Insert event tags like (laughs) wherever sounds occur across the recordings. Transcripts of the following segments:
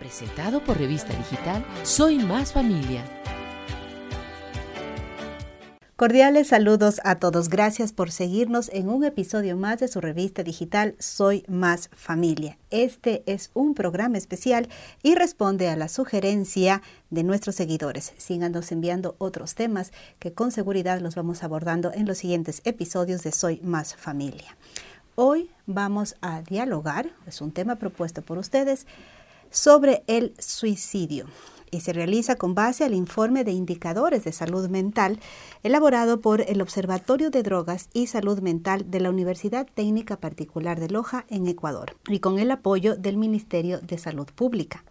Presentado por Revista Digital Soy Más Familia. Cordiales saludos a todos. Gracias por seguirnos en un episodio más de su revista digital Soy Más Familia. Este es un programa especial y responde a la sugerencia de nuestros seguidores. Síganos enviando otros temas que con seguridad los vamos abordando en los siguientes episodios de Soy Más Familia. Hoy vamos a dialogar, es un tema propuesto por ustedes, sobre el suicidio y se realiza con base al informe de indicadores de salud mental elaborado por el Observatorio de Drogas y Salud Mental de la Universidad Técnica Particular de Loja en Ecuador y con el apoyo del Ministerio de Salud Pública.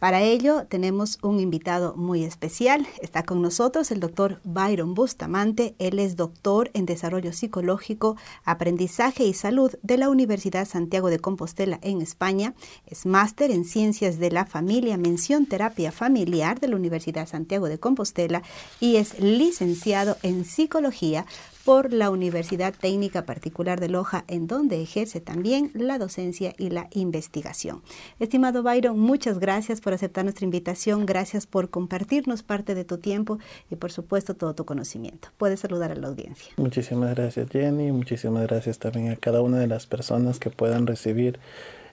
Para ello tenemos un invitado muy especial. Está con nosotros el doctor Byron Bustamante. Él es doctor en Desarrollo Psicológico, Aprendizaje y Salud de la Universidad Santiago de Compostela en España. Es máster en Ciencias de la Familia, mención Terapia Familiar de la Universidad Santiago de Compostela y es licenciado en Psicología por la Universidad Técnica Particular de Loja, en donde ejerce también la docencia y la investigación. Estimado Byron, muchas gracias por aceptar nuestra invitación, gracias por compartirnos parte de tu tiempo y por supuesto todo tu conocimiento. Puedes saludar a la audiencia. Muchísimas gracias Jenny, muchísimas gracias también a cada una de las personas que puedan recibir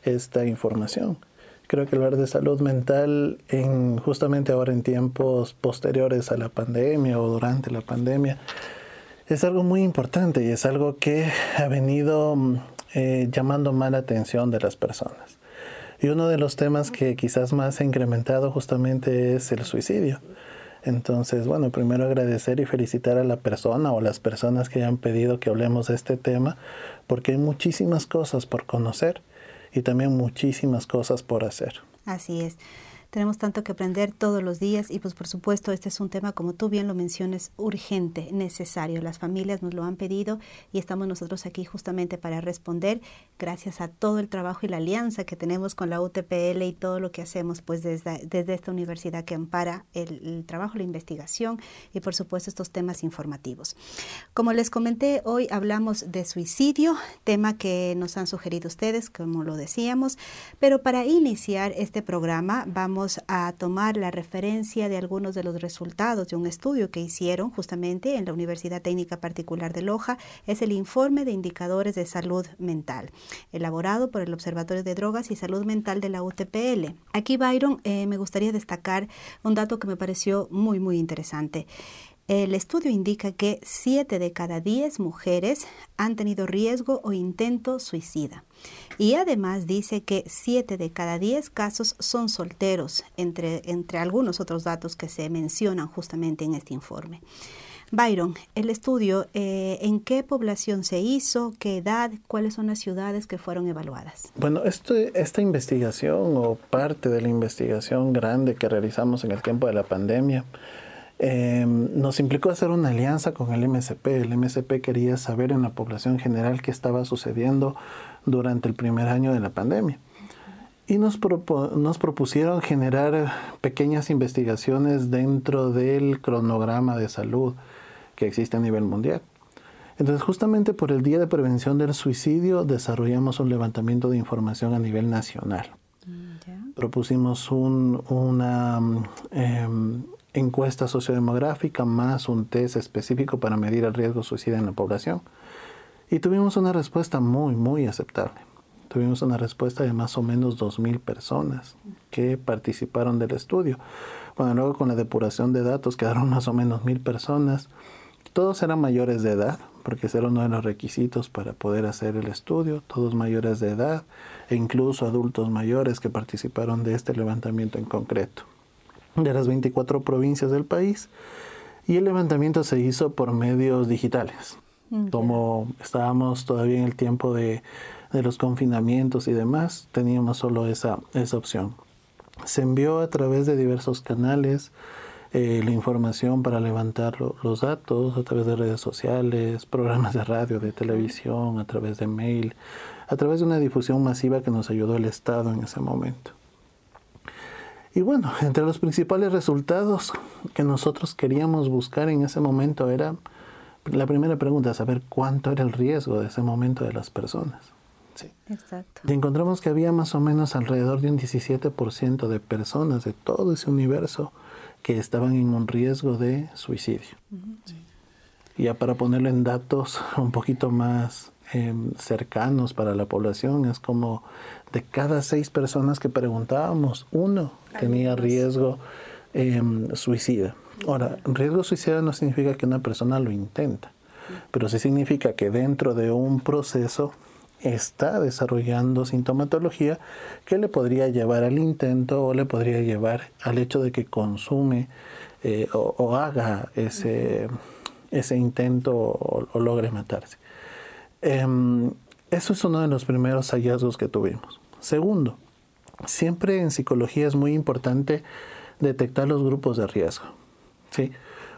esta información creo que hablar de salud mental en justamente ahora en tiempos posteriores a la pandemia o durante la pandemia es algo muy importante y es algo que ha venido mm, eh, llamando más la atención de las personas. Y uno de los temas que quizás más ha incrementado justamente es el suicidio. Entonces, bueno, primero agradecer y felicitar a la persona o las personas que hayan pedido que hablemos de este tema, porque hay muchísimas cosas por conocer y también muchísimas cosas por hacer. Así es. Tenemos tanto que aprender todos los días y pues por supuesto este es un tema, como tú bien lo mencionas, urgente, necesario. Las familias nos lo han pedido y estamos nosotros aquí justamente para responder gracias a todo el trabajo y la alianza que tenemos con la UTPL y todo lo que hacemos pues desde, desde esta universidad que ampara el, el trabajo, la investigación y por supuesto estos temas informativos. Como les comenté, hoy hablamos de suicidio, tema que nos han sugerido ustedes, como lo decíamos, pero para iniciar este programa vamos a tomar la referencia de algunos de los resultados de un estudio que hicieron justamente en la Universidad Técnica Particular de Loja. Es el informe de indicadores de salud mental, elaborado por el Observatorio de Drogas y Salud Mental de la UTPL. Aquí, Byron, eh, me gustaría destacar un dato que me pareció muy, muy interesante. El estudio indica que 7 de cada 10 mujeres han tenido riesgo o intento suicida. Y además dice que 7 de cada 10 casos son solteros, entre, entre algunos otros datos que se mencionan justamente en este informe. Byron, el estudio, eh, ¿en qué población se hizo? ¿Qué edad? ¿Cuáles son las ciudades que fueron evaluadas? Bueno, esta investigación o parte de la investigación grande que realizamos en el tiempo de la pandemia Em, nos implicó hacer una alianza con el MSP. El MSP quería saber en la población general qué estaba sucediendo durante el primer año de la pandemia. Y nos, nos propusieron generar pequeñas investigaciones dentro del cronograma de salud que existe a nivel mundial. Entonces, justamente por el Día de Prevención del Suicidio, desarrollamos un levantamiento de información a nivel nacional. Mm, Propusimos un, una, em, encuesta sociodemográfica más un test específico para medir el riesgo suicida en la población. Y tuvimos una respuesta muy, muy aceptable. Tuvimos una respuesta de más o menos 2.000 personas que participaron del estudio. Bueno, luego con la depuración de datos quedaron más o menos 1.000 personas. Todos eran mayores de edad, porque ese era uno de los requisitos para poder hacer el estudio. Todos mayores de edad e incluso adultos mayores que participaron de este levantamiento en concreto de las 24 provincias del país y el levantamiento se hizo por medios digitales. Mm, Como estábamos todavía en el tiempo de, los confinamientos y demás, teníamos solo esa, esa opción. Se envió a través de diversos canales eh, la información para levantar los datos, a través de redes sociales, programas de radio, de televisión, a través de mail, a través de una difusión masiva que nos ayudó el Estado en ese momento. Y bueno, entre los principales resultados que nosotros queríamos buscar en ese momento era, la primera pregunta, saber cuánto era el riesgo de ese momento de las personas. ¿sí? Exacto. Y encontramos que había más o menos alrededor de un 17% de personas de todo ese universo que estaban en un riesgo de suicidio. ¿sí? Ya para ponerlo en datos un poquito más em, cercanos para la población, es como de cada seis personas que preguntábamos, uno tenía riesgo em, suicida. Ahora, riesgo suicida no significa que una persona lo intenta, pero sí significa que dentro de un proceso está desarrollando sintomatología que le podría llevar al intento o le podría llevar al hecho de que consume eh, o, haga ese, ese intento o, logre matarse. Em, eso es uno de los primeros hallazgos que tuvimos. Segundo, siempre en psicología es muy importante detectar los grupos de riesgo. ¿sí?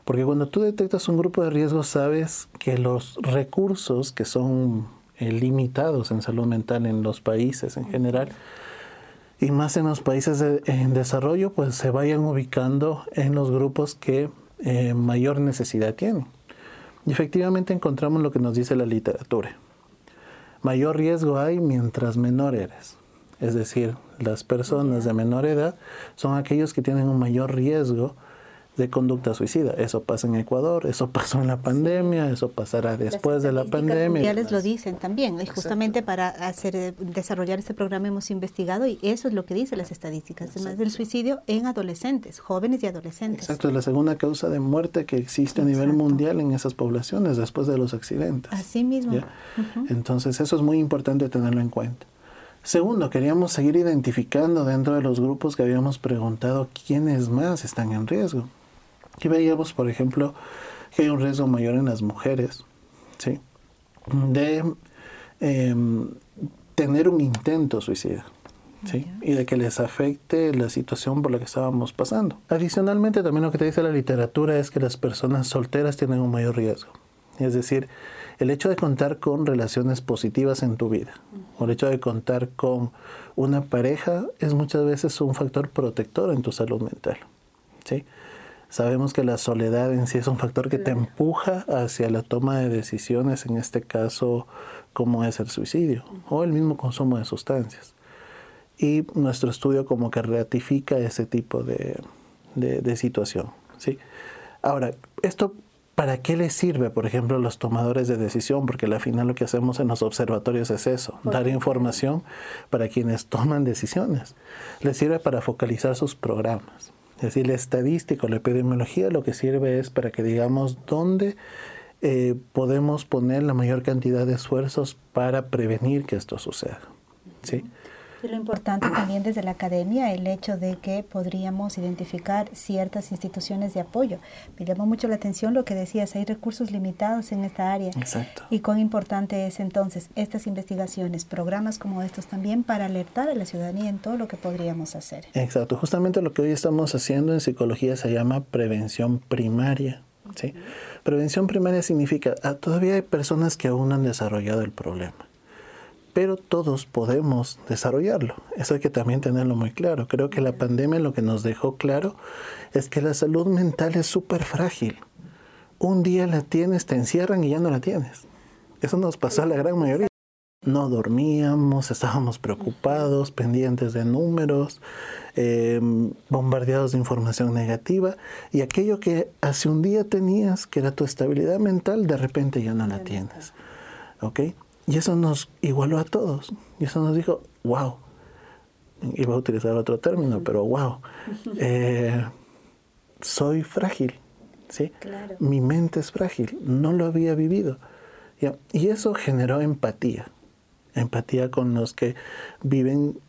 Porque cuando tú detectas un grupo de riesgo sabes que los recursos que son eh, limitados en salud mental en los países en general y más en los países en desarrollo pues se vayan ubicando en los grupos que eh, mayor necesidad tienen. Y efectivamente encontramos lo que nos dice la literatura. Mayor riesgo hay mientras menor eres. Es decir, las personas de menor edad son aquellos que tienen un mayor riesgo de conducta suicida. Eso pasa en Ecuador, eso pasó en la pandemia, eso pasará después de la pandemia. Ya les lo dicen también. Y justamente para hacer eh, desarrollar este programa hemos investigado y eso es lo que dicen las estadísticas, además del suicidio en adolescentes, jóvenes y adolescentes. Exacto, es la segunda causa de muerte que existe a nivel mundial en esas poblaciones después de los accidentes. Así mismo. Entonces eso es muy importante tenerlo en cuenta. Segundo, queríamos seguir identificando dentro de los grupos que habíamos preguntado quiénes más están en riesgo. Aquí veíamos, por ejemplo, que hay un riesgo mayor en las mujeres, ¿sí? De em, tener un intento suicida. ¿sí? Y de que les afecte la situación por la que estábamos pasando. Adicionalmente, también lo que te dice la literatura es que las personas solteras tienen un mayor riesgo. Es decir, el hecho de contar con relaciones positivas en tu vida, o el hecho de contar con una pareja, es muchas veces un factor protector en tu salud mental. ¿sí? Sabemos que la soledad en sí es un factor que te empuja hacia la toma de decisiones, en este caso como es el suicidio o el mismo consumo de sustancias. Y nuestro estudio como que ratifica ese tipo de, de, situación. ¿sí? Ahora, esto ¿Para qué les sirve, por ejemplo, a los tomadores de decisión? Porque al final lo que hacemos en los observatorios es eso, dar información para quienes toman decisiones. Les sirve para focalizar sus programas. Es decir, la estadística, la epidemiología lo que sirve es para que digamos dónde eh, podemos poner la mayor cantidad de esfuerzos para prevenir que esto suceda. ¿sí? Lo importante también desde la academia, el hecho de que podríamos identificar ciertas instituciones de apoyo. Me llamó mucho la atención lo que decías, hay recursos limitados en esta área. Exacto. Y cuán importante es entonces estas investigaciones, programas como estos también para alertar a la ciudadanía en todo lo que podríamos hacer. Exacto, justamente lo que hoy estamos haciendo en psicología se llama prevención primaria. ¿sí? Prevención primaria significa, ah, todavía hay personas que aún no han desarrollado el problema pero todos podemos desarrollarlo. Eso hay que también tenerlo muy claro. Creo que la pandemia lo que nos dejó claro es que la salud mental es súper frágil. Un día la tienes, te encierran y ya no la tienes. Eso nos pasó a la gran mayoría. No dormíamos, estábamos preocupados, pendientes de números, em, bombardeados de información negativa y aquello que hace un día tenías, que era tu estabilidad mental, de repente ya no la tienes. ¿Ok? Y eso nos igualó a todos. Y eso nos dijo, wow. Iba a utilizar otro término, pero wow. (laughs) Eh, soy frágil. ¿sí? Mi mente es frágil. No lo había vivido. Y eso generó empatía. Empatía con los que viven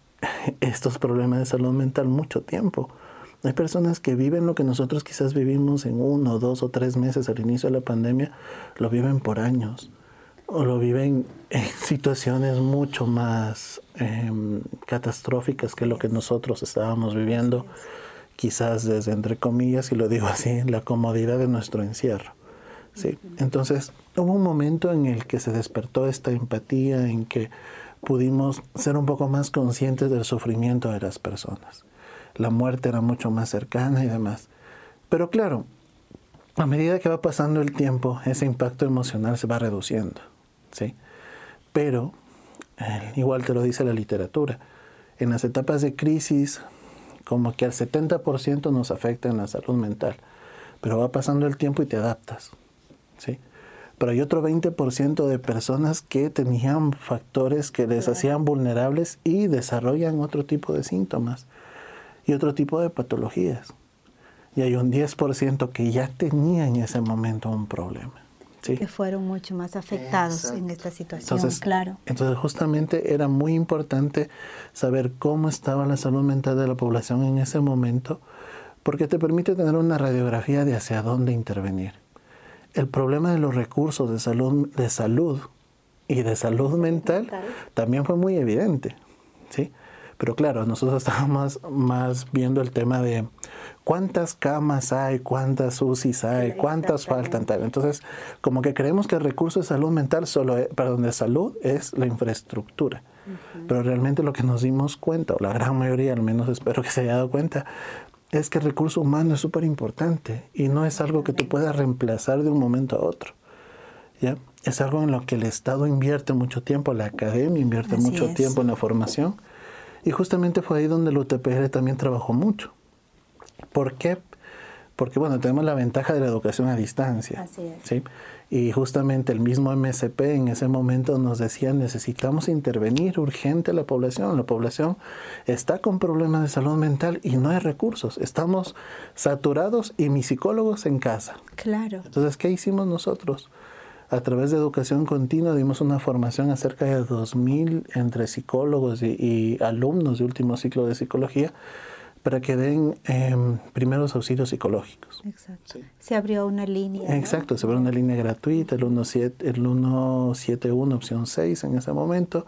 estos problemas de salud mental mucho tiempo. Hay personas que viven lo que nosotros quizás vivimos en uno, dos o tres meses al inicio de la pandemia, lo viven por años o lo viven en (laughs) situaciones mucho más em, catastróficas que lo que nosotros estábamos viviendo, quizás desde, entre comillas, y lo digo así, la comodidad de nuestro encierro. ¿sí? Entonces, hubo un momento en el que se despertó esta empatía, en que pudimos ser un poco más conscientes del sufrimiento de las personas. La muerte era mucho más cercana y demás. Pero claro, a medida que va pasando el tiempo, ese impacto emocional se va reduciendo. ¿Sí? Pero igual te lo dice la literatura. En las etapas de crisis, como que al 70% nos afecta en la salud mental, pero va pasando el tiempo y te adaptas. ¿sí? Pero hay otro 20% de personas que tenían factores que les hacían vulnerables y desarrollan otro tipo de síntomas y otro tipo de patologías. Y hay un 10% que ya tenía en ese momento un problema. Que fueron mucho más afectados en esta situación, entonces, claro. Entonces, justamente era muy importante saber cómo estaba la salud mental de la población en ese momento, porque te permite tener una radiografía de hacia dónde intervenir. El problema de los recursos de salud, de salud y de salud mental también fue muy evidente, ¿sí? Pero claro, nosotros (laughs) estábamos más viendo el tema de cuántas camas hay, cuántas UCIs hay, cuántas faltan tal. Entonces, como que creemos que el recurso de salud mental solo, perdón, de salud es la infraestructura. Pero realmente lo que nos dimos cuenta, o la gran mayoría, al menos espero que se haya dado cuenta, es que el recurso humano es súper importante y no es algo que tú puedas reemplazar de un momento a otro. ¿ya? Es algo en lo que el Estado invierte mucho tiempo, la academia invierte mucho tiempo en la formación y justamente fue ahí donde el UTPR también trabajó mucho. ¿Por qué? Porque bueno, tenemos la ventaja de la educación a distancia. Así es. ¿sí? Y justamente el mismo MSP en ese momento nos decía, necesitamos intervenir urgente a la población. La población está con problemas de salud mental y no hay recursos. Estamos saturados y mis psicólogos en casa. Claro. Entonces, ¿qué hicimos nosotros? A través de educación continua dimos una formación a cerca de 2.000 entre psicólogos y, alumnos de último ciclo de psicología para que den em, primeros auxilios psicológicos. Exacto. Se abrió una línea. Exacto, se abrió una línea gratuita, el, 17, el 171, opción 6 en ese momento,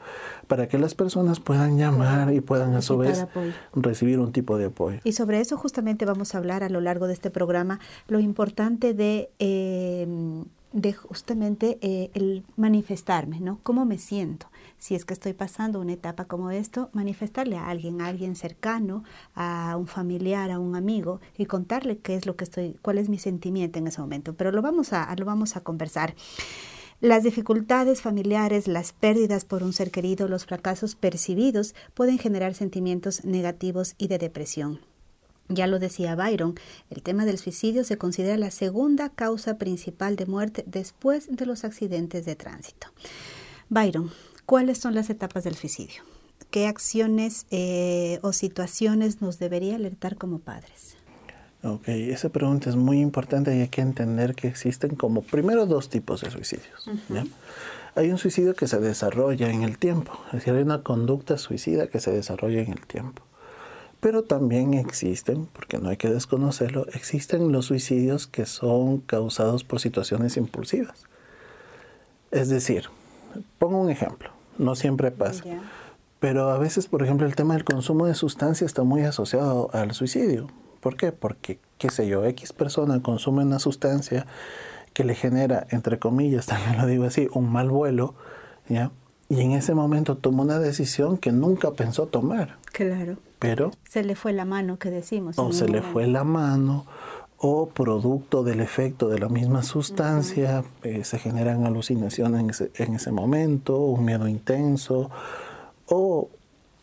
para que las personas puedan llamar y puedan a su vez recibir un tipo de apoyo. Y sobre eso justamente vamos a hablar a lo largo de este programa, lo importante de... Eh, de justamente eh, el manifestarme, ¿no? ¿Cómo me siento? Si es que estoy pasando una etapa como esto, manifestarle a alguien, a alguien cercano, a un familiar, a un amigo y contarle qué es lo que estoy, cuál es mi sentimiento en ese momento. Pero lo vamos a, lo vamos a conversar. Las dificultades familiares, las pérdidas por un ser querido, los fracasos percibidos pueden generar sentimientos negativos y de depresión. Ya lo decía Byron, el tema del suicidio se considera la segunda causa principal de muerte después de los accidentes de tránsito. Byron, ¿cuáles son las etapas del suicidio? ¿Qué acciones eh, o situaciones nos debería alertar como padres? Ok, esa pregunta es muy importante y hay que entender que existen como primero dos tipos de suicidios. Hay un suicidio que se desarrolla en el tiempo, es decir, hay una conducta suicida que se desarrolla en el tiempo. Pero también existen, porque no hay que desconocerlo, existen los suicidios que son causados por situaciones impulsivas. Es decir, pongo un ejemplo, no siempre pasa, pero a veces, por ejemplo, el tema del consumo de sustancias está muy asociado al suicidio. ¿Por qué? Porque, qué sé yo, X persona consume una sustancia que le genera, entre comillas, (laughs) también lo digo así, un mal vuelo, ¿ya? Y en ese momento tomó una decisión que nunca pensó tomar. Claro. Pero... Se le fue la mano, que decimos. O se le fue la mano, o producto del efecto de la misma sustancia, eh, se generan alucinaciones en ese, momento, un miedo intenso, o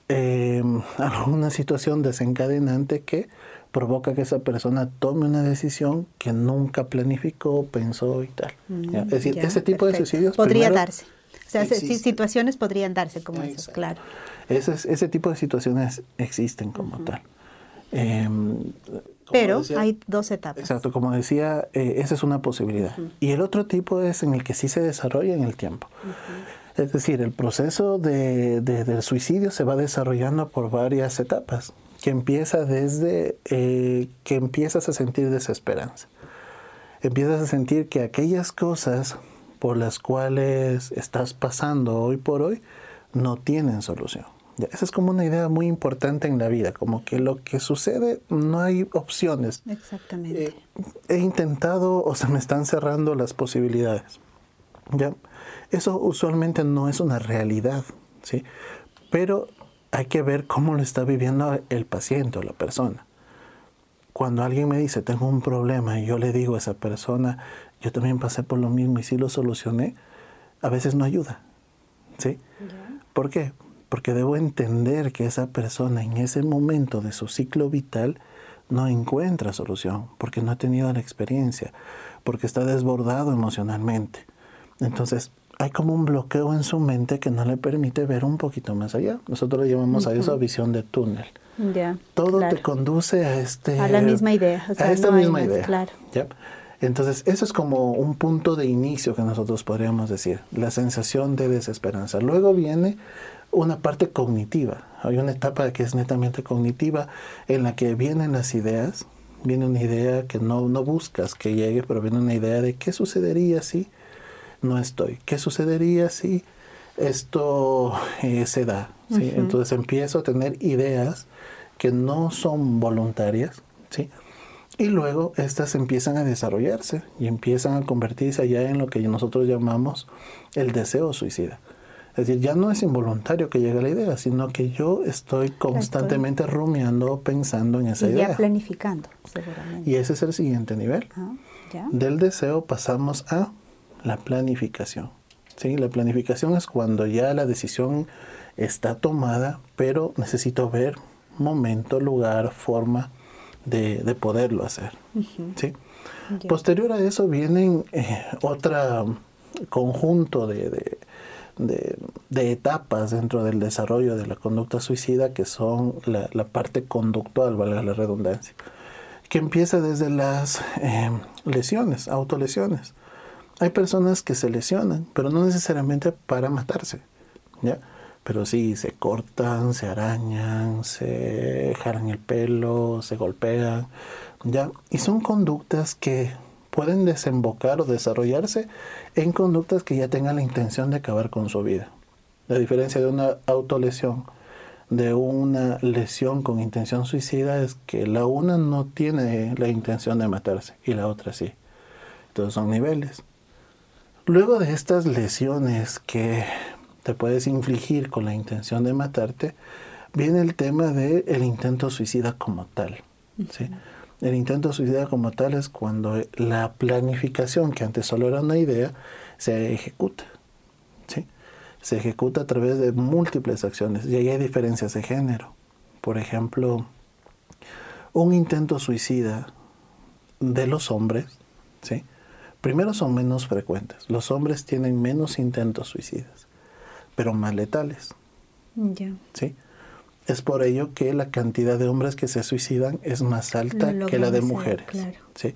eh, (laughs) alguna situación desencadenante que provoca que esa persona tome una decisión que nunca planificó, pensó y tal. Mm, es decir, ese tipo de suicidios... Podría darse. O sea, situaciones podrían darse como esas, claro. Ese, ese tipo de situaciones existen como tal. Em, Pero hay dos etapas. Exacto, como decía, eh, esa es una posibilidad. Y el otro tipo es en el que sí se desarrolla en el tiempo. Es decir, el proceso de, del suicidio se va desarrollando por varias etapas, que empieza desde eh, que empiezas a sentir desesperanza. Empiezas a sentir que aquellas cosas por las cuales estás pasando hoy por hoy no tienen solución. Esa es como una idea muy importante en la vida, como que lo que sucede no hay opciones. Exactamente. Eh, he intentado o se (laughs) me están cerrando las posibilidades. ¿ya? Eso usualmente no es una realidad, ¿sí? Pero hay que ver cómo lo está viviendo el paciente o la persona. Cuando alguien me dice, tengo un problema, y yo le digo a esa persona, yo también pasé por lo mismo y sí lo solucioné, a veces no ayuda. ¿sí? ¿Por qué? Porque debo entender que esa persona en ese momento de su ciclo vital no encuentra solución, porque no ha tenido la experiencia, porque está desbordado emocionalmente. Entonces, hay como un bloqueo en su mente que no le permite ver un poquito más allá. Nosotros le llamamos a eso visión de túnel. Todo te conduce a este... A la misma idea. a esta misma idea. Claro. Entonces, eso es como un punto de inicio que nosotros podríamos decir, la sensación de desesperanza. Luego viene una parte cognitiva. Hay una etapa que es netamente cognitiva en la que vienen las ideas, viene una idea que no, no buscas que llegue, pero viene una idea de qué sucedería si no estoy, qué sucedería si esto eh, se da. Entonces empiezo a tener ideas que no son voluntarias, ¿sí? Y luego estas empiezan a desarrollarse y empiezan a convertirse allá en lo que nosotros llamamos el deseo suicida. Es decir, ya no es involuntario que llegue la idea, sino que yo estoy constantemente rumiando, pensando en esa y idea. Ya planificando, seguramente. Y ese es el siguiente nivel. Ah, Del deseo pasamos a la planificación. ¿sí? La planificación es cuando ya la decisión está tomada, pero necesito ver momento, lugar, forma de, poderlo hacer. ¿sí? Posterior a eso vienen eh, otro conjunto de, de, etapas dentro del desarrollo de la conducta suicida que son la, parte conductual, valga la redundancia, que empieza desde las eh, lesiones, autolesiones. Hay personas que se lesionan, pero no necesariamente para matarse, ¿ya? Pero sí, se cortan, se arañan, se jalan el pelo, se golpean, ¿ya? Y son conductas que pueden desembocar o desarrollarse en conductas que ya tengan la intención de acabar con su vida. La diferencia de una autolesión de una lesión con intención suicida es que la una no tiene la intención de matarse y la otra sí. Entonces son niveles. Luego de estas lesiones que te puedes infligir con la intención de matarte, viene el tema del el intento suicida como tal. El intento suicida como tal es cuando la planificación, que antes solo era una idea, se ejecuta. ¿sí? Se ejecuta a través de múltiples acciones y ahí hay diferencias de género. Por ejemplo, un intento suicida de los hombres, ¿sí? Primero son menos frecuentes. Los hombres tienen menos intentos suicidas, pero más letales. Ya. ¿Sí? Es por ello que la cantidad de hombres que se suicidan es más alta que la de mujeres. ¿sí?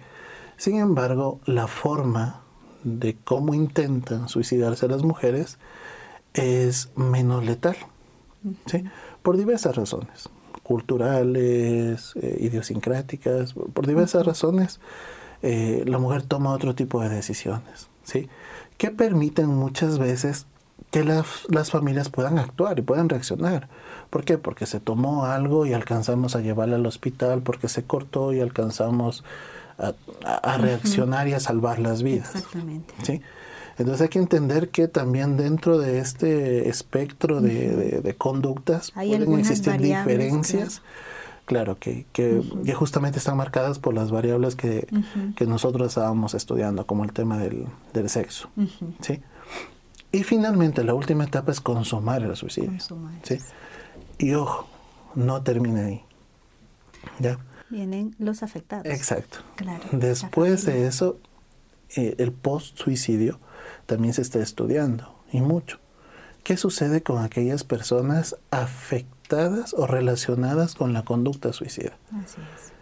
Sin embargo, la forma de cómo intentan suicidarse las mujeres es menos letal. ¿sí? Por diversas razones, culturales, eh, idiosincráticas, por diversas razones eh, la mujer toma otro tipo de decisiones, ¿sí? Que permiten muchas veces que las familias puedan actuar y puedan reaccionar. ¿Por qué? Porque se tomó algo y alcanzamos a llevarla al hospital, porque se cortó y alcanzamos a, reaccionar y a salvar las vidas. Exactamente. ¿sí? Entonces hay que entender que también dentro de este espectro de, conductas pueden existir diferencias. Claro, que, que, justamente están marcadas por las variables que, nosotros estábamos estudiando, como el tema del, sexo. ¿sí? Y finalmente, la última etapa es consumar el suicidio. ¿sí? Y ojo, no termina ahí. ¿Ya? Vienen los afectados. Exacto. Después de eso, eh, el post-suicidio también se está estudiando, y mucho. ¿Qué sucede con aquellas personas afectadas? o relacionadas con la conducta suicida. Así es.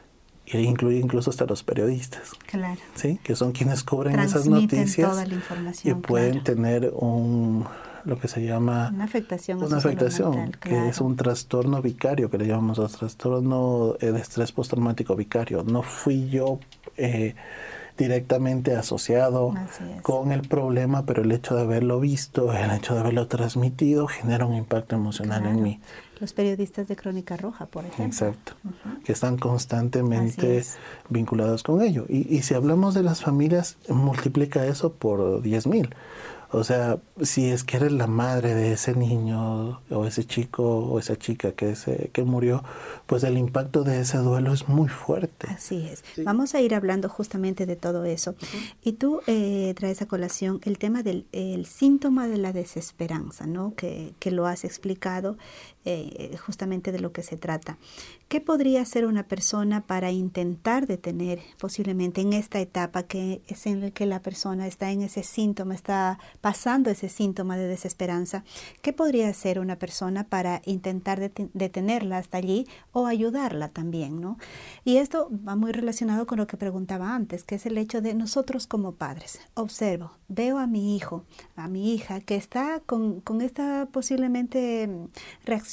Y incluye incluso hasta los periodistas. Claro. ¿Sí? Que son quienes cubren esas noticias. Toda la información, y pueden tener un lo que se llama una afectación, una afectación que es un trastorno vicario que le llamamos a trastorno de estrés postraumático vicario. No fui yo eh, directamente asociado con el problema, pero el hecho de haberlo visto, el hecho de haberlo transmitido, genera un impacto emocional en mí. Los periodistas de Crónica Roja, por ejemplo. Exacto, que están constantemente vinculados con ello. Y, si hablamos de las familias, multiplica eso por 10.000. O sea, si es que eres la madre de ese niño o ese chico o esa chica que, se, que murió, pues el impacto de ese duelo es muy fuerte. Así es. Vamos a ir hablando justamente de todo eso. Y tú eh, traes a colación el tema del el síntoma de la desesperanza, ¿no? Que, que lo has explicado eh, justamente de lo que se trata. ¿Qué podría hacer una persona para intentar detener posiblemente en esta etapa que es en la que la persona está en ese síntoma, está pasando ese síntoma de desesperanza? ¿Qué podría hacer una persona para intentar detenerla hasta allí o ayudarla también? ¿no? Y esto va muy relacionado con lo que preguntaba antes, que es el hecho de nosotros como padres. Observo, veo a mi hijo, a mi hija, que está con, con esta posiblemente reacción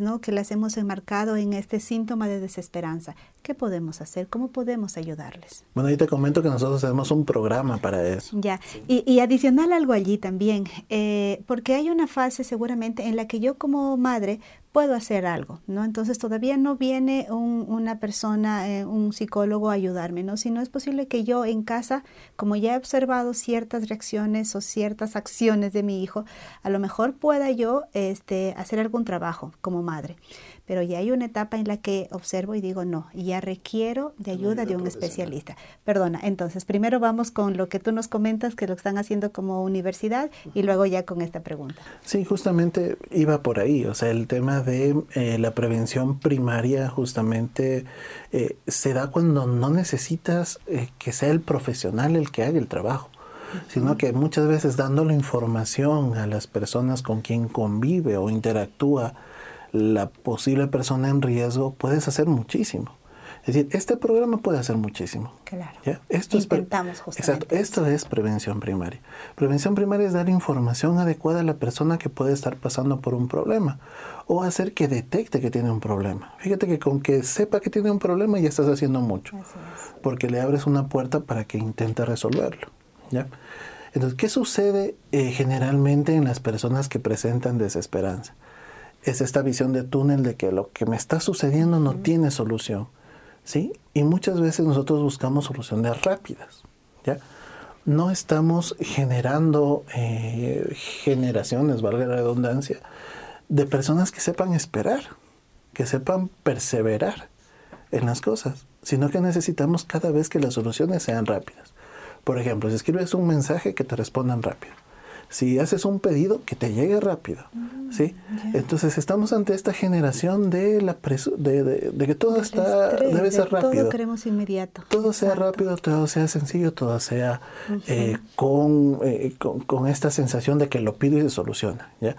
¿no? que las hemos enmarcado en este síntoma de desesperanza. ¿Qué podemos hacer? ¿Cómo podemos ayudarles? Bueno, ahí te comento que nosotros tenemos un programa para eso. Ya, y, adicional algo allí también, eh, porque hay una fase seguramente en la que yo como madre puedo hacer algo, ¿no? Entonces todavía no viene una persona, eh, un psicólogo a ayudarme, ¿no? Si no es posible que yo en casa, como ya he observado ciertas reacciones o ciertas acciones de mi hijo, a lo mejor pueda yo este, hacer algún trabajo como madre pero ya hay una etapa en la que observo y digo, no, ya requiero de ayuda de un especialista. Perdona, entonces primero vamos con lo que tú nos comentas, que lo están haciendo como universidad, y luego ya con esta pregunta. Sí, justamente iba por ahí, o sea, el tema de eh, la prevención primaria justamente eh, se da cuando no necesitas eh, que sea el profesional el que haga el trabajo sino que muchas veces dando la información a las personas con quien convive o interactúa la posible persona en riesgo, puedes hacer muchísimo. Es decir, este programa puede hacer muchísimo. Claro. Esto Intentamos es Exacto. Esto es prevención primaria. Prevención primaria es dar información adecuada a la persona que puede estar pasando por un problema o hacer que detecte que tiene un problema. Fíjate que con que sepa que tiene un problema ya estás haciendo mucho. Porque le abres una puerta para que intente resolverlo. ¿ya? Entonces, ¿qué sucede eh, generalmente en las personas que presentan desesperanza? Es esta visión de túnel de que lo que me está sucediendo no tiene solución, ¿sí? Y muchas veces nosotros buscamos soluciones rápidas, ¿ya? No estamos generando eh, generaciones, valga la redundancia, de personas que sepan esperar, que sepan perseverar en las cosas, sino que necesitamos cada vez que las soluciones sean rápidas. Por ejemplo, si escribes un mensaje, que te respondan rápido si haces un pedido, que te llegue rápido. Mm, ¿sí? Entonces estamos ante esta generación de, la de, que todo está, debe ser rápido. Todo queremos inmediato. Todo sea rápido, todo sea sencillo, todo sea eh, eh, con, con, esta sensación de que lo pido y se soluciona. ¿ya?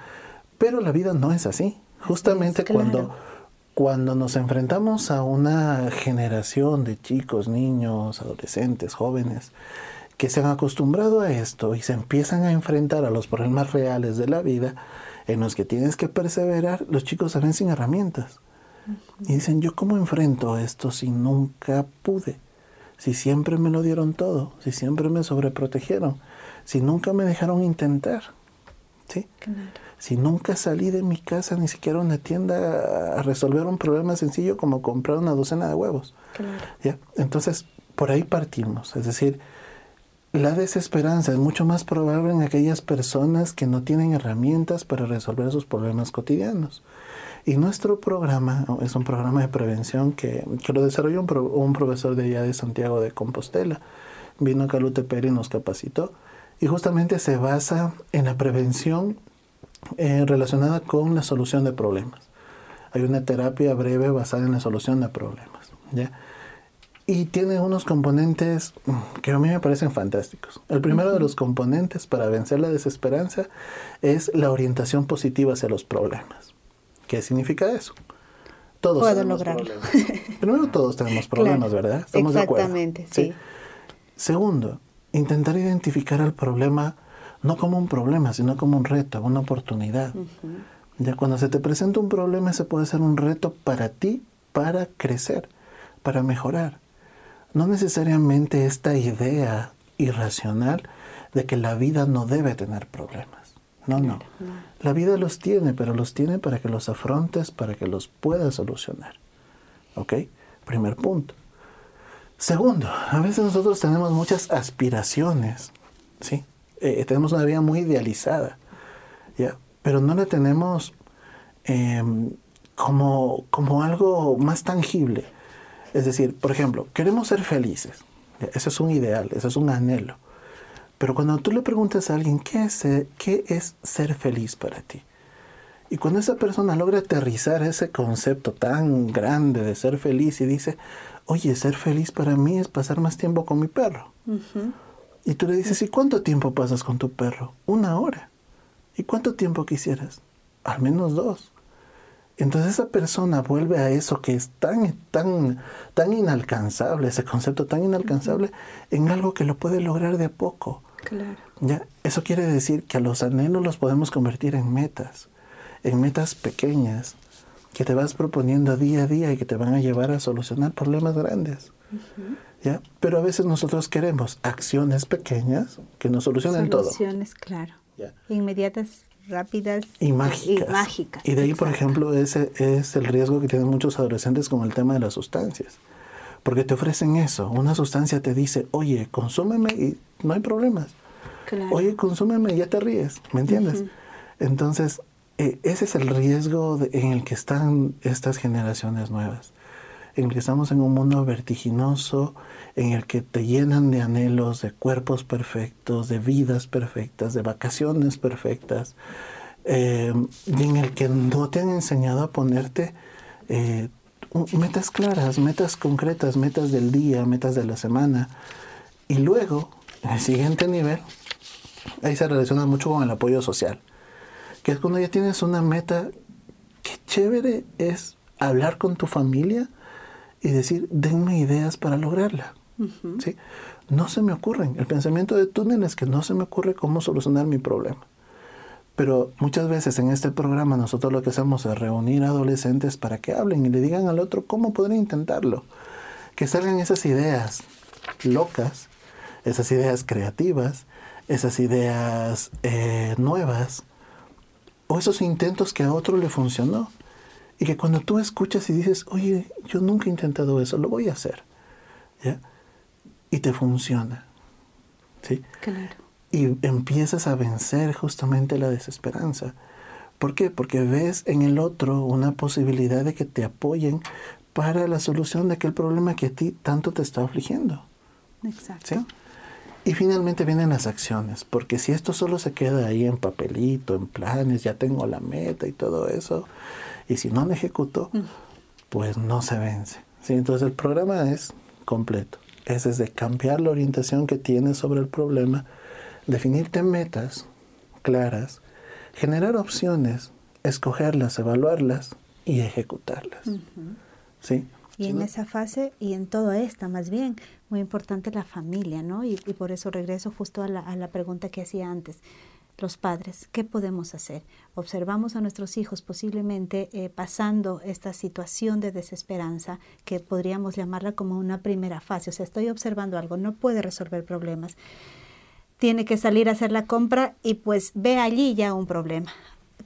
Pero la vida no es así. Justamente cuando, cuando nos enfrentamos a una generación de chicos, niños, adolescentes, jóvenes, que se han acostumbrado a esto y se empiezan a enfrentar a los problemas reales de la vida en los que tienes que perseverar, los chicos salen sin herramientas. Y dicen, ¿yo cómo enfrento esto si nunca pude? Si siempre me lo dieron todo, si siempre me sobreprotegieron, si nunca me dejaron intentar. ¿sí? Si nunca salí de mi casa ni siquiera a una tienda a resolver un problema sencillo como comprar una docena de huevos. ¿Ya? Entonces, por ahí partimos. Es decir, la desesperanza es mucho más probable en aquellas personas que no tienen herramientas para resolver sus problemas cotidianos. Y nuestro programa es un programa de prevención que, lo desarrolló un, profesor de allá de Santiago de Compostela. Vino a Calute Pérez y nos capacitó. Y justamente se basa en la prevención eh, relacionada con la solución de problemas. Hay una terapia breve basada en la solución de problemas. ¿ya? Y tiene unos componentes que a mí me parecen fantásticos. El primero de los componentes para vencer la desesperanza es la orientación positiva hacia los problemas. ¿Qué significa eso? Todos Puedo lograrlo. Primero todos tenemos (laughs) problemas, ¿verdad? Estamos Exactamente, de acuerdo. sí. Segundo, intentar identificar al problema no como un problema, sino como un reto, una oportunidad. Ya cuando se te presenta un problema, ese puede ser un reto para ti, para crecer, para mejorar no necesariamente esta idea irracional de que la vida no debe tener problemas. No, no. La vida los tiene, pero los tiene para que los afrontes, para que los puedas solucionar. ¿Ok? Primer punto. Segundo, a veces nosotros tenemos muchas aspiraciones, ¿sí? eh, tenemos una vida muy idealizada, ¿ya? pero no la tenemos em, como, como algo más tangible. Es decir, por ejemplo, queremos ser felices. Ese es un ideal, ese es un anhelo. Pero cuando tú le preguntas a alguien, ¿qué es, ¿qué es ser feliz para ti? Y cuando esa persona logra aterrizar ese concepto tan grande de ser feliz y dice, oye, ser feliz para mí es pasar más tiempo con mi perro. Y tú le dices, ¿y cuánto tiempo pasas con tu perro? Una hora. ¿Y cuánto tiempo quisieras? Al menos dos. Entonces esa persona vuelve a eso que es tan, tan, tan inalcanzable, ese concepto tan inalcanzable, en algo que lo puede lograr de a poco. Claro. ¿Ya? Eso quiere decir que a los anhelos los podemos convertir en metas en metas pequeñas que te vas proponiendo día a día y que te van a llevar a solucionar problemas grandes. ¿Ya? Pero a veces nosotros queremos acciones pequeñas que nos solucionen todo. Soluciones, claro. Inmediatas, rápidas y mágicas. Y, de ahí, por ejemplo, ese es el riesgo que tienen muchos adolescentes con el tema de las sustancias. Porque te ofrecen eso. Una sustancia te dice, oye, consúmeme y no hay problemas. Oye, consúmeme y ya te ríes. ¿Me entiendes? Entonces, eh, ese es el riesgo en el que están estas generaciones nuevas, en el que estamos en un mundo vertiginoso, en el que te llenan de anhelos, de cuerpos perfectos, de vidas perfectas, de vacaciones perfectas, eh, y en el que no te han enseñado a ponerte eh, metas claras, metas concretas, metas del día, metas de la semana. Y luego, en el siguiente nivel, ahí se relaciona mucho con el apoyo social que es cuando ya tienes una meta, qué chévere es hablar con tu familia y decir, denme ideas para lograrla. No se me ocurren. El pensamiento de túnel es que no se me ocurre cómo solucionar mi problema. Pero muchas veces en este programa nosotros lo que hacemos es reunir adolescentes para que hablen y le digan al otro cómo podría intentarlo. Que salgan esas ideas locas, esas ideas creativas, esas ideas eh, nuevas o esos intentos que a otro le funcionó. Y que cuando tú escuchas y dices, oye, yo nunca he intentado eso, lo voy a hacer. Y te funciona. ¿Sí? Claro. Y empiezas a vencer justamente la desesperanza. ¿Por qué? Porque ves en el otro una posibilidad de que te apoyen para la solución de aquel problema que a ti tanto te está afligiendo. Exacto. ¿Sí? Y finalmente vienen las acciones, porque si esto solo se queda ahí en papelito, en planes, ya tengo la meta y todo eso, y si no me ejecuto, pues no se vence. ¿sí? Entonces el programa es completo. Es desde cambiar la orientación que tienes sobre el problema, definirte metas claras, generar opciones, escogerlas, evaluarlas y ejecutarlas. ¿Sí? Y en esa fase y en toda esta más bien, muy importante la familia, ¿no? Y, por eso regreso justo a la, pregunta que hacía antes. Los padres, ¿qué podemos hacer? Observamos a nuestros hijos posiblemente eh, pasando esta situación de desesperanza, que podríamos llamarla como una primera fase. O sea, estoy observando algo, no puede resolver problemas. Tiene que salir a hacer la compra y pues ve allí ya un problema.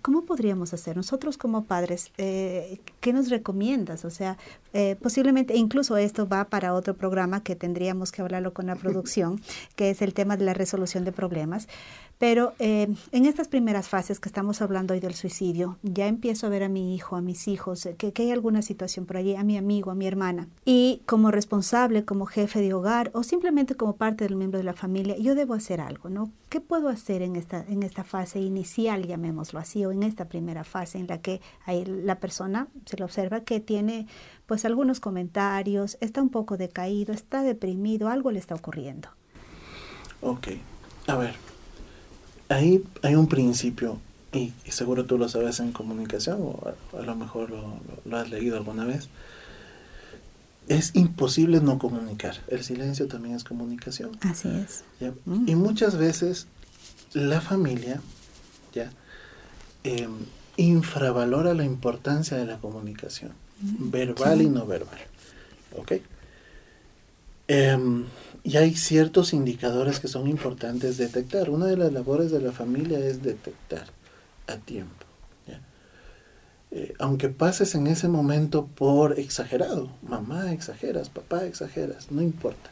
¿Cómo podríamos hacer nosotros como padres? Eh, ¿Qué nos recomiendas? O sea, eh, posiblemente, incluso esto va para otro programa que tendríamos que hablarlo con la producción, (laughs) que es el tema de la resolución de problemas. Pero eh, en estas primeras fases que estamos hablando hoy del suicidio, ya empiezo a ver a mi hijo, a mis hijos, que, que, hay alguna situación por allí, a mi amigo, a mi hermana. Y como responsable, como jefe de hogar o simplemente como parte del miembro de la familia, yo debo hacer algo, ¿no? ¿Qué puedo hacer en esta, en esta fase inicial, llamémoslo así, o en esta primera fase en la que hay la persona se le observa que tiene pues algunos comentarios, está un poco decaído, está deprimido, algo le está ocurriendo? Ok, a ver ahí hay un principio, y, seguro tú lo sabes en comunicación, o a, lo mejor lo, has leído alguna vez. Es imposible no comunicar. El silencio también es comunicación. Así es. Mm. Y muchas veces la familia ¿ya? Em, infravalora la importancia de la comunicación, mm, verbal y no verbal. ¿Ok? Em, y hay ciertos indicadores que son importantes detectar. Una de las labores de la familia es detectar a tiempo. Eh, aunque pases en ese momento por exagerado, mamá exageras, papá exageras, no importa.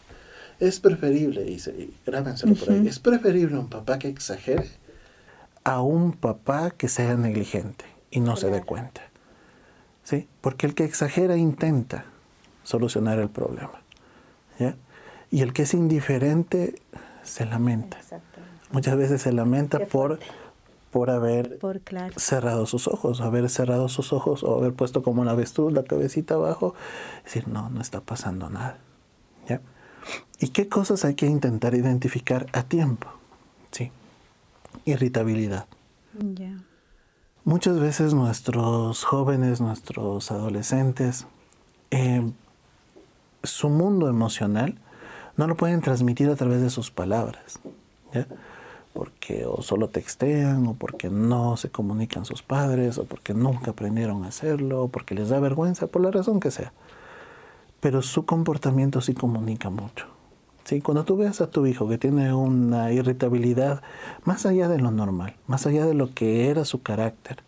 Es preferible, dice, y grábenselo por ahí, es preferible un papá que exagere a un papá que sea negligente y no se dé cuenta. ¿Sí? Porque el que exagera intenta solucionar el problema. Y el que es indiferente se lamenta. Muchas veces se lamenta por, por haber cerrado sus ojos, haber cerrado sus ojos o haber puesto como una avestruz la cabecita abajo, decir, no, no está pasando nada. ¿ya? ¿Y qué cosas hay que intentar identificar a tiempo? Sí. Irritabilidad. Muchas veces nuestros jóvenes, nuestros adolescentes, eh, su mundo emocional no lo pueden transmitir a través de sus palabras. Porque o solo textean, o porque no se comunican sus padres, o porque nunca aprendieron a hacerlo, o porque les da vergüenza, por la razón que sea. Pero su comportamiento sí comunica mucho. ¿Sí? Cuando tú veas a tu hijo que tiene una irritabilidad más allá de lo normal, más allá de lo que era su carácter,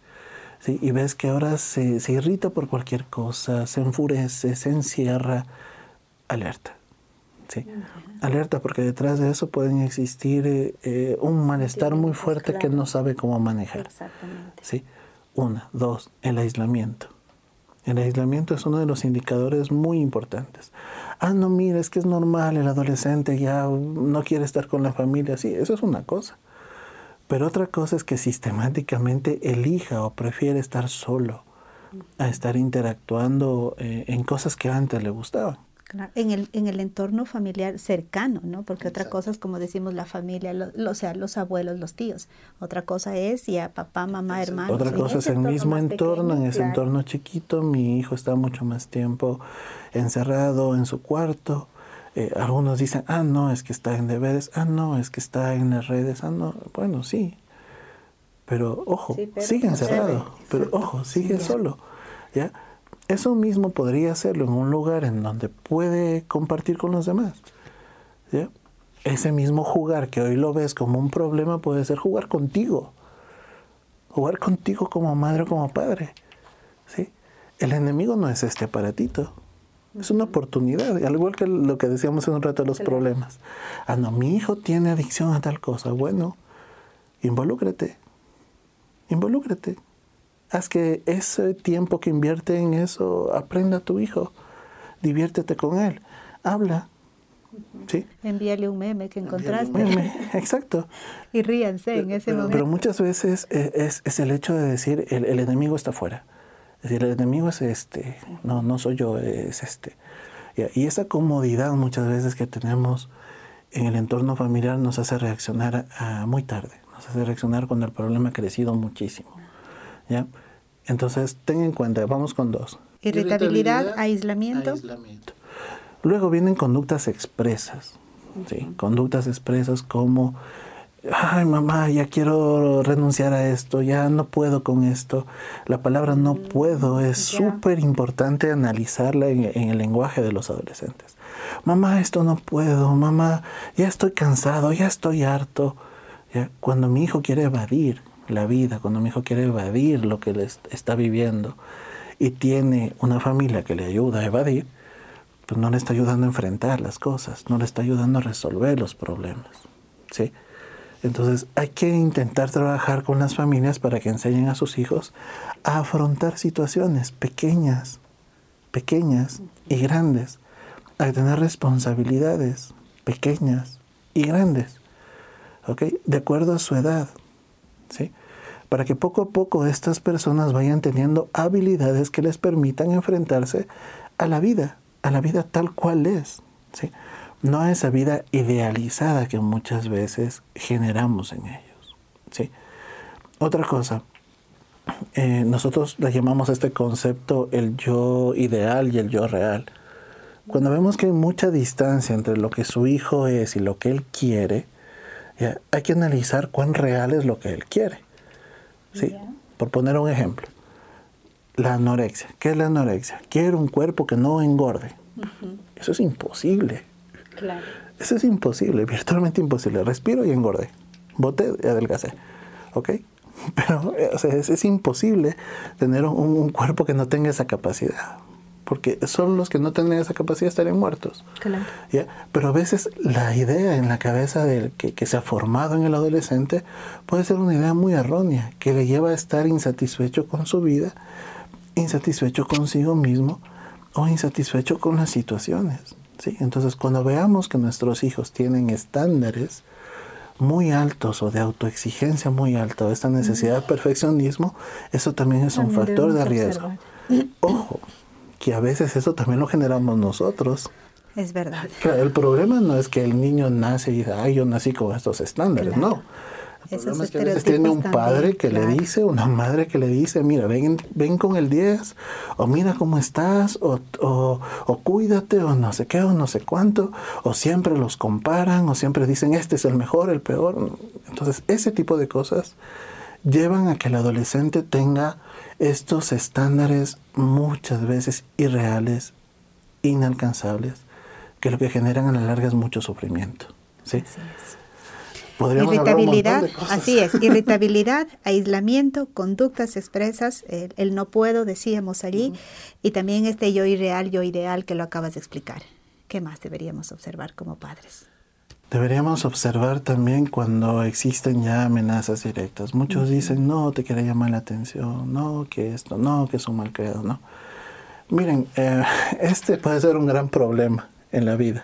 ¿sí? y ves que ahora se, se irrita por cualquier cosa, se enfurece, se encierra, alerta. ¿Sí? Alerta porque detrás de eso pueden existir eh, eh, un malestar muy fuerte que no sabe cómo manejar. Exactamente. ¿sí? Una, dos, el aislamiento. El aislamiento es uno de los indicadores muy importantes. Ah, no, mira, es que es normal, el adolescente ya no quiere estar con la familia. Sí, eso es una cosa. Pero otra cosa es que sistemáticamente elija o prefiere estar solo a estar interactuando eh, en cosas que antes le gustaban. En, el, en el entorno familiar cercano, ¿no? Porque otra cosa es, como decimos, la familia, o sea, los abuelos, los tíos. Otra cosa es ya papá, mamá, hermanos. Otra cosa es el mismo entorno, en ese entorno chiquito, mi hijo está mucho más tiempo encerrado en su cuarto. Eh, algunos dicen, ah, no, es que está en deberes, ah, no, es que está en las redes, ah, no, bueno, sí. Pero ojo, sigue encerrado, pero ojo, sigue solo, ¿ya? Eso mismo podría hacerlo en un lugar en donde puede compartir con los demás. Ese mismo jugar que hoy lo ves como un problema puede ser jugar contigo. Jugar contigo como madre o como padre. ¿sí? El enemigo no es este aparatito. Es una oportunidad, al igual que lo que decíamos en un rato de los problemas. Ah, no, mi hijo tiene adicción a tal cosa. Bueno, involúcrate. Involúcrate haz que ese tiempo que invierte en eso aprenda a tu hijo, diviértete con él, habla. ¿Sí? Envíale un meme que encontraste. Meme, (laughs) exacto. y ríanse en ese momento. Pero muchas veces es, es, el hecho de decir el, el, enemigo está afuera. Es decir, el enemigo es este, no, no soy yo, es este. Y esa comodidad muchas veces que tenemos en el entorno familiar nos hace reaccionar muy tarde, nos hace reaccionar cuando el problema ha crecido muchísimo. ¿Ya? Entonces, ten en cuenta, vamos con dos. Irritabilidad, aislamiento. Luego vienen conductas expresas, ¿sí? Conductas expresas como, ay mamá, ya quiero renunciar a esto, ya no puedo con esto. La palabra no mm, puedo es súper importante analizarla en, en el lenguaje de los adolescentes. Mamá, esto no puedo, mamá, ya estoy cansado, ya estoy harto. ¿Ya? Cuando mi hijo quiere evadir, la vida, cuando mi hijo quiere evadir lo que le está viviendo y tiene una familia que le ayuda a evadir, pues no le está ayudando a enfrentar las cosas, no le está ayudando a resolver los problemas. ¿sí? Entonces hay que intentar trabajar con las familias para que enseñen a sus hijos a afrontar situaciones pequeñas, pequeñas y grandes, a tener responsabilidades pequeñas y grandes, ¿ok? De acuerdo a su edad, ¿sí? Para que poco a poco estas personas vayan teniendo habilidades que les permitan enfrentarse a la vida, a la vida tal cual es, ¿sí? No a esa vida idealizada que muchas veces generamos en ellos, ¿sí? Otra cosa, eh, nosotros le llamamos a este concepto el yo ideal y el yo real. Cuando vemos que hay mucha distancia entre lo que su hijo es y lo que él quiere, hay que analizar cuán real es lo que él quiere. ¿sí? Por poner un ejemplo, la anorexia. ¿Qué es la anorexia? Quiero un cuerpo que no engorde. Eso es imposible. Claro. Eso es imposible, virtualmente imposible. Respiro y engordé. Boté y adelgacé. ¿Ok? (laughs) Pero es, imposible tener un, cuerpo que no tenga esa capacidad. Porque solo los que no tienen esa capacidad estarían muertos. ¿ya? Pero a veces la idea en la cabeza del que, que se ha formado en el adolescente puede ser una idea muy errónea, que le lleva a estar insatisfecho con su vida, insatisfecho consigo mismo o insatisfecho con las situaciones. ¿sí? Entonces, cuando veamos que nuestros hijos tienen estándares, muy altos o de autoexigencia muy alta o esta necesidad de perfeccionismo, eso también es un factor de riesgo. Ojo, que a veces eso también lo generamos nosotros. Es verdad. el problema no es que el niño nace y dice, ay, yo nací con estos estándares, no. El problema es que a veces tiene un padre que le dice, una madre que le dice, mira, ven, ven con el 10, o mira cómo estás, o, o, o, cuídate, o no sé qué, o no sé cuánto, o siempre los comparan, o siempre dicen, este es el mejor, el peor. Entonces, ese tipo de cosas llevan a que el adolescente tenga estos estándares muchas veces irreales, inalcanzables, que lo que generan a la larga es mucho sufrimiento. ¿sí? irritabilidad, así es, irritabilidad, (laughs) aislamiento, conductas expresas, el, no puedo, decíamos allí, y también este yo irreal, yo ideal que lo acabas de explicar. ¿Qué más deberíamos observar como padres? Deberíamos observar también cuando existen ya amenazas directas. Muchos dicen, no, te quiere llamar la atención, no, que esto, no, que es un mal creado, no. Miren, eh, (laughs) este puede ser un gran problema en la vida.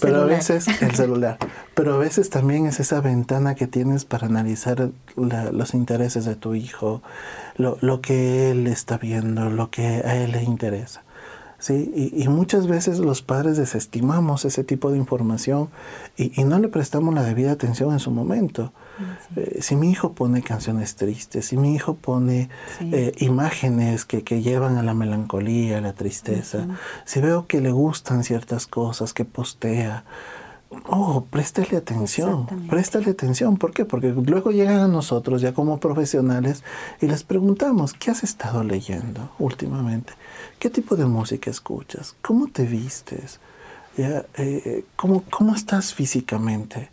pero a veces el (laughs) celular. Pero a veces también es esa ventana que tienes para analizar los intereses de tu hijo, lo, lo, que él está viendo, lo que a él le interesa. ¿Sí? Y, muchas veces los padres desestimamos ese tipo de información y, no le prestamos la debida atención en su momento. Eh, si mi hijo pone canciones tristes, si mi hijo pone eh, imágenes que, que, llevan a la melancolía, a la tristeza, si veo que le gustan ciertas cosas, que postea, Oh, préstale atención, préstale atención. ¿Por qué? Porque luego llegan a nosotros ya como profesionales y les preguntamos, ¿qué has estado leyendo últimamente? ¿Qué tipo de música escuchas? ¿Cómo te vistes? Eh, ¿cómo, ¿Cómo estás físicamente?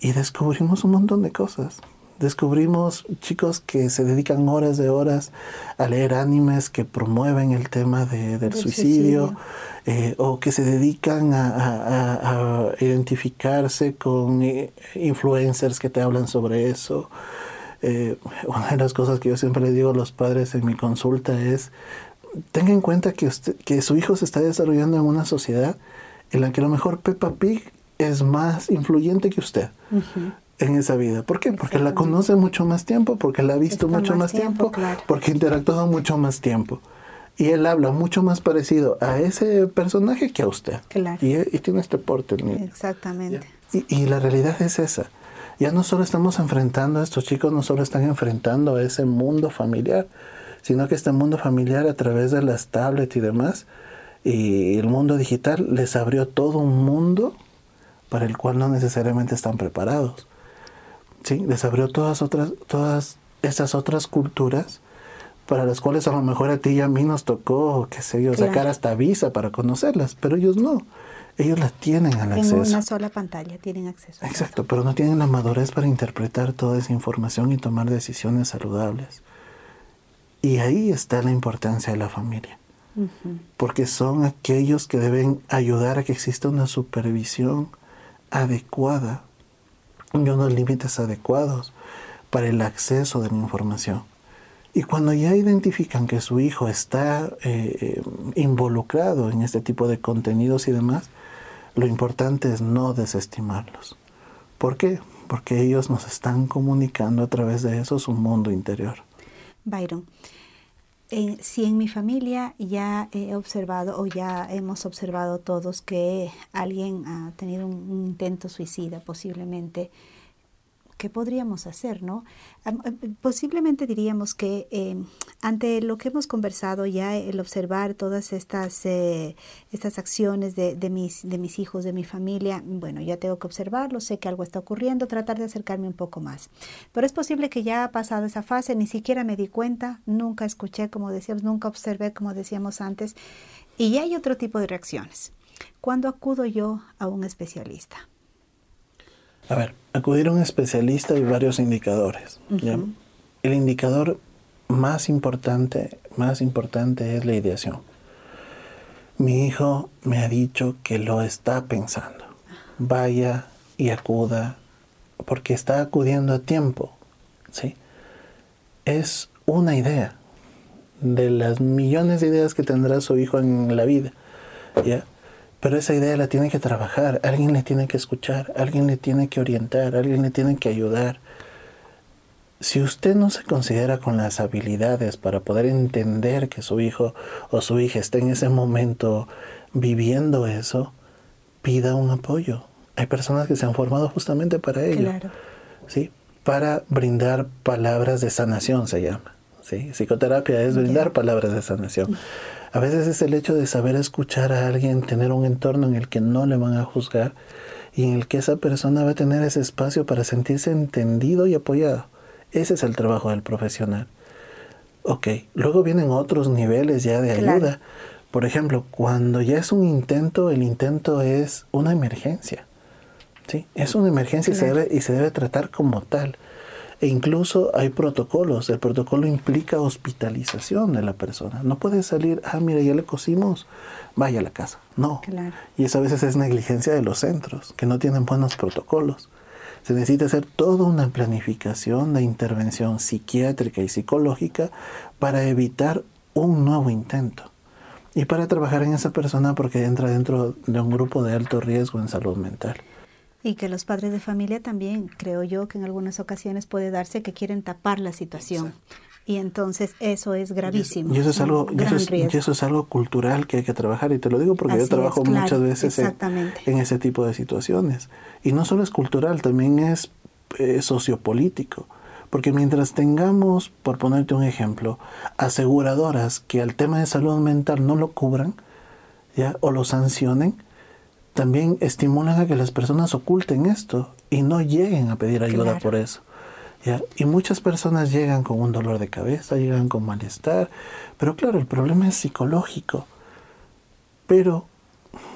Y descubrimos un montón de cosas. Descubrimos chicos que se dedican horas de horas a leer animes que promueven el tema del, suicidio, eh, o que se dedican a, identificarse con eh, influencers que te hablan sobre eso. Eh, (laughs) una de las cosas que yo siempre le digo a los padres en mi consulta es, tenga en cuenta que, usted, que su hijo se está desarrollando en una sociedad en la que a lo mejor Peppa Pig es más influyente que usted en esa vida. ¿Por qué? Porque la conoce mucho más tiempo, porque la ha visto mucho más, tiempo, porque ha interactuado mucho más tiempo. Y él habla mucho más parecido a ese personaje que a usted. Y, tiene este porte. Exactamente. Y, y, la realidad es esa. Ya no solo estamos enfrentando a estos chicos, no solo están enfrentando a ese mundo familiar, sino que este mundo familiar a través de las tablets y demás, y el mundo digital les abrió todo un mundo para el cual no necesariamente están preparados. ¿Sí? Les abrió todas, otras, todas esas otras culturas para las cuales a lo mejor a ti y a mí nos tocó, qué sé yo, sacar hasta visa para conocerlas, pero ellos no. Ellos las tienen al acceso. En una sola pantalla tienen acceso. Exacto, pero no tienen la madurez para interpretar toda esa información y tomar decisiones saludables. Y ahí está la importancia de la familia. Porque son aquellos que deben ayudar a que exista una supervisión adecuada y unos límites adecuados para el acceso de la información. Y cuando ya identifican que su hijo está eh, eh, involucrado en este tipo de contenidos y demás, lo importante es no desestimarlos. ¿Por qué? Porque ellos nos están comunicando a través de eso su mundo interior. Byron, si en mi familia ya he observado o ya hemos observado todos que alguien ha tenido un intento suicida posiblemente, ¿qué podríamos hacer? ¿no? Posiblemente diríamos que em, ante lo que hemos conversado ya, el observar todas estas, eh, estas acciones de, de, mis, de mis hijos, de mi familia, bueno, ya tengo que observarlo, sé que algo está ocurriendo, tratar de acercarme un poco más. Pero es posible que ya ha pasado esa fase, ni siquiera me di cuenta, nunca escuché, como decíamos, nunca observé, como decíamos antes, y ya hay otro tipo de reacciones. ¿Cuándo acudo yo a un especialista? A ver, acudir a un especialista y varios indicadores. El indicador más importante, más importante es la ideación. Mi hijo me ha dicho que lo está pensando. Vaya y acuda porque está acudiendo a tiempo. ¿sí? Es una idea de las millones de ideas que tendrá su hijo en la vida. ¿ya? Pero esa idea la tiene que trabajar, alguien le tiene que escuchar, alguien le tiene que orientar, alguien le tiene que ayudar. Si usted no se considera con las habilidades para poder entender que su hijo o su hija está en ese momento viviendo eso, pida un apoyo. Hay personas que se han formado justamente para ello. ¿sí? Para brindar palabras de sanación se llama. ¿sí? Psicoterapia es brindar palabras de sanación. A veces es el hecho de saber escuchar a alguien, tener un entorno en el que no le van a juzgar y en el que esa persona va a tener ese espacio para sentirse entendido y apoyado. Ese es el trabajo del profesional. Ok, luego vienen otros niveles ya de ayuda. Por ejemplo, cuando ya es un intento, el intento es una emergencia. ¿sí? Es una emergencia y, se debe, y se debe tratar como tal. E incluso hay protocolos. El protocolo implica hospitalización de la persona. No puede salir, ah, mira, ya le cosimos, vaya a la casa. No. Y eso a veces es negligencia de los centros, que no tienen buenos protocolos. Se necesita hacer toda una planificación de intervención psiquiátrica y psicológica para evitar un nuevo intento. Y para trabajar en esa persona porque entra dentro de un grupo de alto riesgo en salud mental. Y que los padres de familia también, creo yo, que en algunas ocasiones puede darse que quieren tapar la situación. Y entonces eso es gravísimo. Y eso es algo, eso es, algo cultural que hay que trabajar. Y te lo digo porque yo trabajo muchas veces en, ese tipo de situaciones. Y no solo es cultural, también es eh, sociopolítico. Porque mientras tengamos, por ponerte un ejemplo, aseguradoras que al tema de salud mental no lo cubran, ¿ya? o lo sancionen, también estimulan a que las personas oculten esto y no lleguen a pedir ayuda por eso. Y muchas personas llegan con un dolor de cabeza, llegan con malestar, pero claro, el problema es psicológico, pero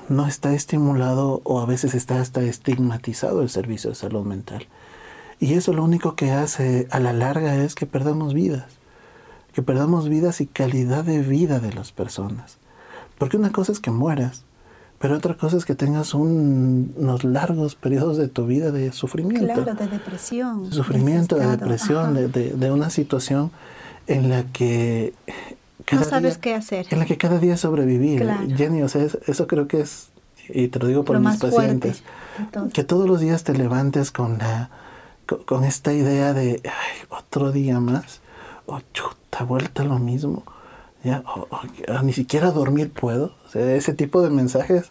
no está estimulado o a veces está hasta estigmatizado el servicio de salud mental. Y eso lo único que hace a la larga es que perdamos vidas, que perdamos vidas y calidad de vida de las personas. Porque una cosa es que mueras pero otra cosa es que tengas unos largos periodos de tu vida de sufrimiento. Claro, de depresión. De sufrimiento, de, depresión, de, de, una situación en la que... no sabes qué hacer. En la que cada día sobrevivir. Jenny, o sea, eso creo que es, y te lo digo por mis pacientes, que todos los días te levantes con, la, con, esta idea de, ay, otro día más, o oh, chuta, vuelta lo mismo ya, ni siquiera dormir puedo. O sea, ese tipo de mensajes,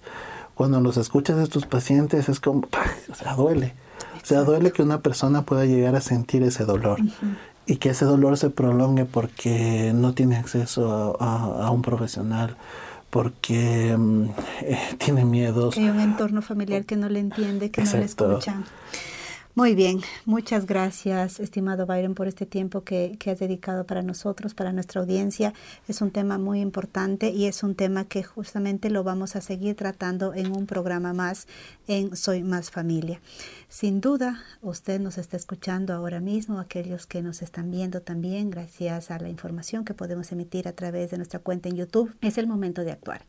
cuando los escuchas de tus pacientes, es como, o sea, duele. O sea, duele que una persona pueda llegar a sentir ese dolor y que ese dolor se prolongue porque no tiene acceso a, un profesional, porque mm, eh, tiene miedos. Hay un entorno familiar que no le entiende, que no le escucha. Muy bien, muchas gracias, estimado Byron, por este tiempo que, has dedicado para nosotros, para nuestra audiencia. Es un tema muy importante y es un tema que justamente lo vamos a seguir tratando en un programa más en Soy Más Familia. Sin duda, usted nos está escuchando ahora mismo, aquellos que nos están viendo también, gracias a la información que podemos emitir a través de nuestra cuenta en YouTube. Es el momento de actuar.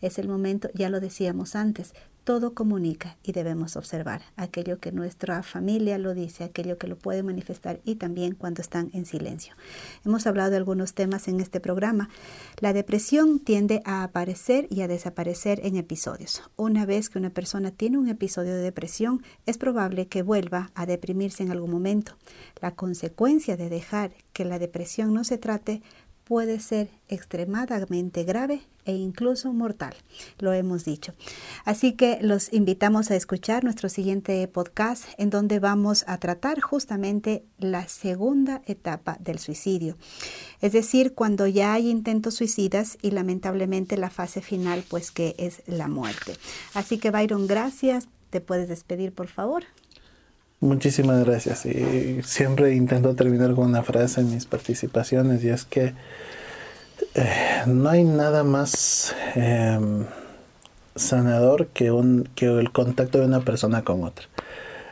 Es el momento, ya lo decíamos antes, todo comunica y debemos observar aquello que nuestra familia lo dice, aquello que lo puede manifestar y también cuando están en silencio. Hemos hablado de algunos temas en este programa. La depresión tiende a aparecer y a desaparecer en episodios. Una vez que una persona tiene un episodio de depresión, es probable que vuelva a deprimirse en algún momento. La consecuencia de dejar que la depresión no se trate puede ser extremadamente grave e incluso mortal, lo hemos dicho. Así que los invitamos a escuchar nuestro siguiente podcast en donde vamos a tratar justamente la segunda etapa del suicidio, es decir, cuando ya hay intentos suicidas y lamentablemente la fase final pues que es la muerte. Así que Byron, gracias, te puedes despedir por favor. Muchísimas gracias. Y siempre intento terminar con una frase en mis participaciones y es que eh, no hay nada más em, sanador que, un, que el contacto de una persona con otra.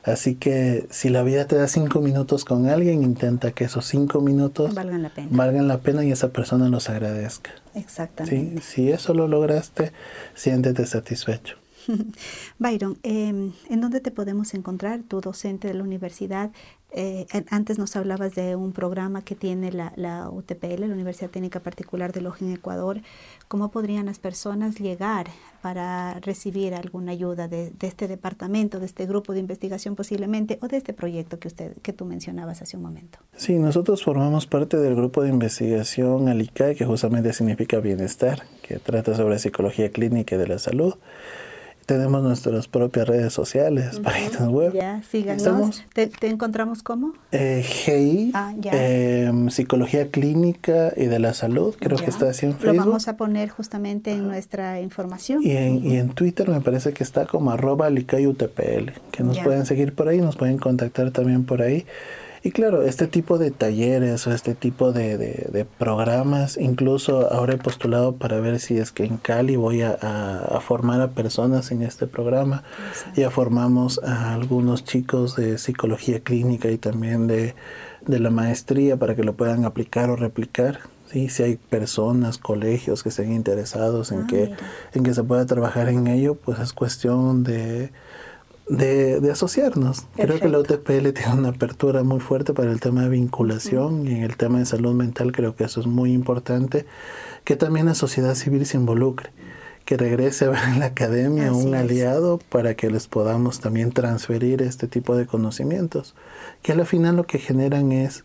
Así que si la vida te da cinco minutos con alguien, intenta que esos cinco minutos valgan la pena, valgan la pena y esa persona los agradezca. Exactamente. Si eso lo lograste, siéntete satisfecho. (laughs) Byron, em, ¿en dónde te podemos encontrar? Tu docente de la universidad. Eh, antes nos hablabas de un programa que tiene la, la, UTPL, la Universidad Técnica Particular de Loja en Ecuador. ¿Cómo podrían las personas llegar para recibir alguna ayuda de, de, este departamento, de este grupo de investigación posiblemente, o de este proyecto que usted, que tú mencionabas hace un momento? Sí, nosotros formamos parte del grupo de investigación ALICAE, que justamente significa bienestar, que trata sobre psicología clínica y de la salud. Tenemos nuestras propias redes sociales, páginas web. Ya, síganos. ¿Te, encontramos cómo? Eh, GI, ah, eh, Psicología Clínica y de la Salud, creo que está así en Facebook. Lo vamos a poner justamente en nuestra información. Y en, y en Twitter me parece que está como arroba licayutpl, que nos Ya. pueden seguir por ahí, nos pueden contactar también por ahí. Y claro, este tipo de talleres o este tipo de, de, de programas, incluso ahora he postulado para ver si es que en Cali voy a, a, a formar a personas en este programa. Ya formamos a algunos chicos de psicología clínica y también de, de la maestría para que lo puedan aplicar o replicar. ¿sí? Si hay personas, colegios que estén interesados en, Ah, que, mira. en que se pueda trabajar en ello, pues es cuestión de, de, de asociarnos. Creo que la UTPL tiene una apertura muy fuerte para el tema de vinculación y en el tema de salud mental creo que eso es muy importante, que también la sociedad civil se involucre, que regrese a ver en la academia Así un es. aliado para que les podamos también transferir este tipo de conocimientos, que al final lo que generan es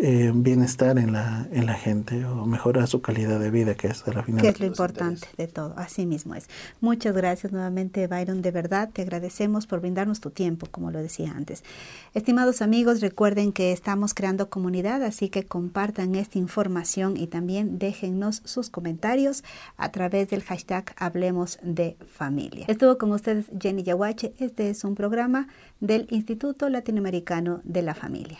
eh, bienestar en la, en la gente o mejorar su calidad de vida, que es a la final que es lo importante de todo, así mismo es. Muchas gracias nuevamente, Byron, de verdad te agradecemos por brindarnos tu tiempo, como lo decía antes. Estimados amigos, recuerden que estamos creando comunidad, así que compartan esta información y también déjennos sus comentarios a través del hashtag Hablemos de Familia. Estuvo con ustedes Jenny Yaguache, este es un programa del Instituto Latinoamericano de la Familia.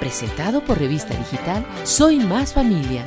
Presentado por Revista Digital Soy Más Familia.